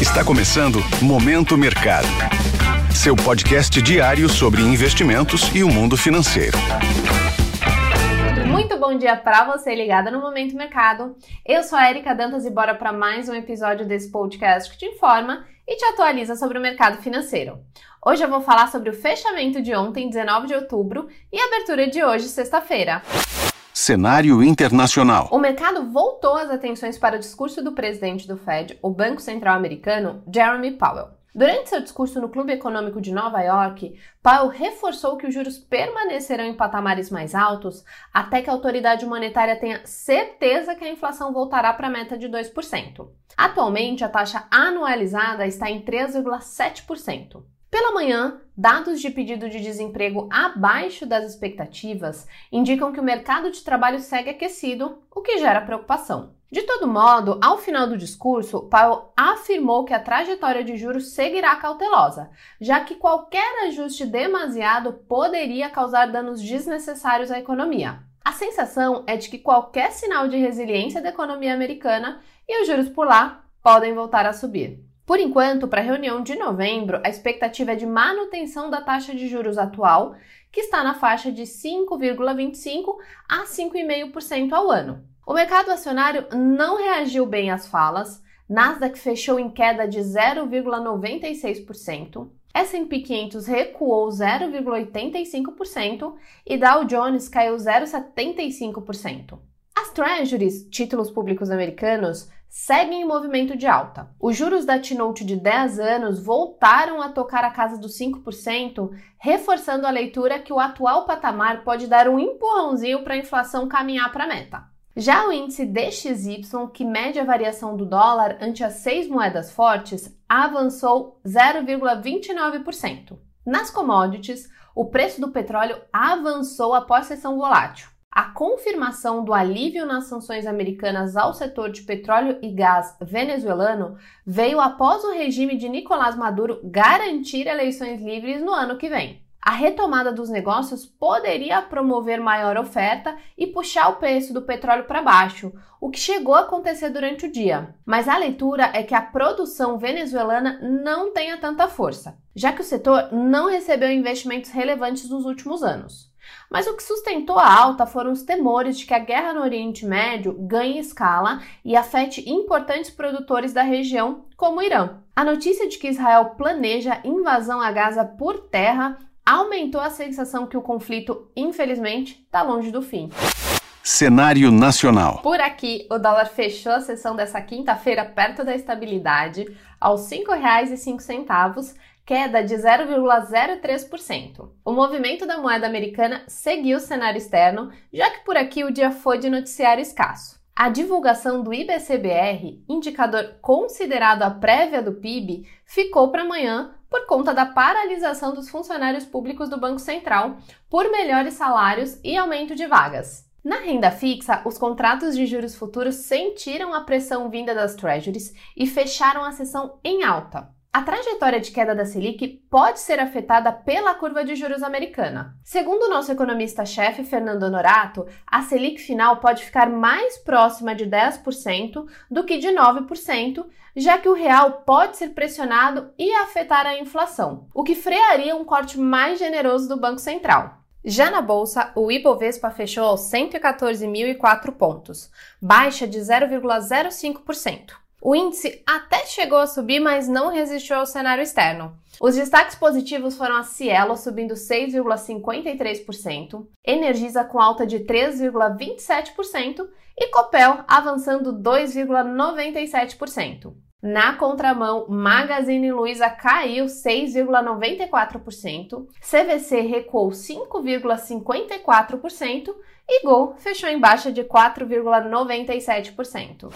Está começando Momento Mercado. Seu podcast diário sobre investimentos e o mundo financeiro. Muito bom dia para você ligada no Momento Mercado. Eu sou a Erika Dantas e bora para mais um episódio desse podcast que te informa e te atualiza sobre o mercado financeiro. Hoje eu vou falar sobre o fechamento de ontem, 19 de outubro, e a abertura de hoje, sexta-feira. Cenário internacional. O mercado voltou as atenções para o discurso do presidente do Fed, o Banco Central Americano, Jeremy Powell. Durante seu discurso no Clube Econômico de Nova York, Powell reforçou que os juros permanecerão em patamares mais altos até que a autoridade monetária tenha certeza que a inflação voltará para a meta de 2%. Atualmente, a taxa anualizada está em 3,7%. Pela manhã, dados de pedido de desemprego abaixo das expectativas indicam que o mercado de trabalho segue aquecido, o que gera preocupação. De todo modo, ao final do discurso, Powell afirmou que a trajetória de juros seguirá cautelosa, já que qualquer ajuste demasiado poderia causar danos desnecessários à economia. A sensação é de que qualquer sinal de resiliência da economia americana e os juros por lá podem voltar a subir. Por enquanto, para a reunião de novembro, a expectativa é de manutenção da taxa de juros atual, que está na faixa de 5,25% a 5,5% ao ano. O mercado acionário não reagiu bem às falas, Nasdaq fechou em queda de 0,96%, S&P 500 recuou 0,85% e Dow Jones caiu 0,75%. As treasuries, títulos públicos americanos, seguem em movimento de alta. Os juros da T-Note de 10 anos voltaram a tocar a casa dos 5%, reforçando a leitura que o atual patamar pode dar um empurrãozinho para a inflação caminhar para a meta. Já o índice DXY, que mede a variação do dólar ante as seis moedas fortes, avançou 0,29%. Nas commodities, o preço do petróleo avançou após sessão volátil. A confirmação do alívio nas sanções americanas ao setor de petróleo e gás venezuelano veio após o regime de Nicolás Maduro garantir eleições livres no ano que vem. A retomada dos negócios poderia promover maior oferta e puxar o preço do petróleo para baixo, o que chegou a acontecer durante o dia. Mas a leitura é que a produção venezuelana não tenha tanta força, já que o setor não recebeu investimentos relevantes nos últimos anos. Mas o que sustentou a alta foram os temores de que a guerra no Oriente Médio ganhe escala e afete importantes produtores da região, como o Irã. A notícia de que Israel planeja invasão a Gaza por terra aumentou a sensação que o conflito, infelizmente, está longe do fim. Cenário nacional. Por aqui, o dólar fechou a sessão dessa quinta-feira perto da estabilidade, aos R$ 5,05 queda de 0,03%. O movimento da moeda americana seguiu o cenário externo, já que por aqui o dia foi de noticiário escasso. A divulgação do IBCBR, indicador considerado a prévia do PIB, ficou para amanhã por conta da paralisação dos funcionários públicos do Banco Central por melhores salários e aumento de vagas. Na renda fixa, os contratos de juros futuros sentiram a pressão vinda das treasuries e fecharam a sessão em alta. A trajetória de queda da Selic pode ser afetada pela curva de juros americana. Segundo o nosso economista-chefe Fernando Honorato, a Selic final pode ficar mais próxima de 10% do que de 9%, já que o real pode ser pressionado e afetar a inflação, o que frearia um corte mais generoso do Banco Central. Já na bolsa, o Ibovespa fechou aos 114.004 pontos, baixa de 0,05%. O índice até chegou a subir, mas não resistiu ao cenário externo. Os destaques positivos foram a Cielo subindo 6,53%, Energisa com alta de 3,27% e Copel avançando 2,97%. Na contramão, Magazine Luiza caiu 6,94%, CVC recuou 5,54% e Gol fechou em baixa de 4,97%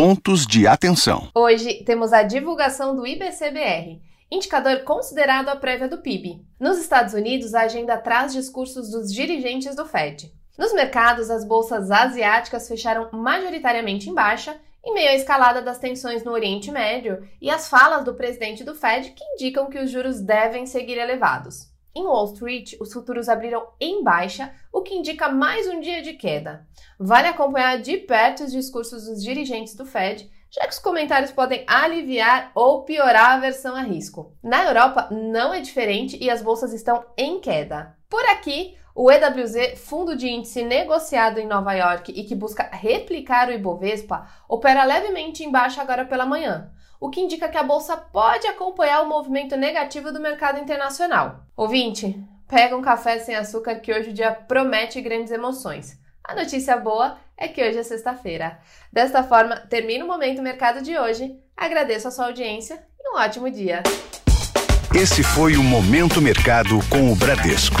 pontos de atenção. Hoje temos a divulgação do IBCBR, indicador considerado a prévia do PIB. Nos Estados Unidos, a agenda traz discursos dos dirigentes do Fed. Nos mercados, as bolsas asiáticas fecharam majoritariamente em baixa, em meio à escalada das tensões no Oriente Médio e as falas do presidente do Fed que indicam que os juros devem seguir elevados. Em Wall Street, os futuros abriram em baixa, o que indica mais um dia de queda. Vale acompanhar de perto os discursos dos dirigentes do Fed, já que os comentários podem aliviar ou piorar a aversão a risco. Na Europa não é diferente e as bolsas estão em queda. Por aqui, o EWZ, fundo de índice negociado em Nova York e que busca replicar o Ibovespa, opera levemente em baixa agora pela manhã, o que indica que a bolsa pode acompanhar o movimento negativo do mercado internacional. Ouvinte, pega um café sem açúcar que hoje o dia promete grandes emoções. A notícia boa é que hoje é sexta-feira. Desta forma, termina o Momento Mercado de hoje. Agradeço a sua audiência e um ótimo dia. Esse foi o Momento Mercado com o Bradesco.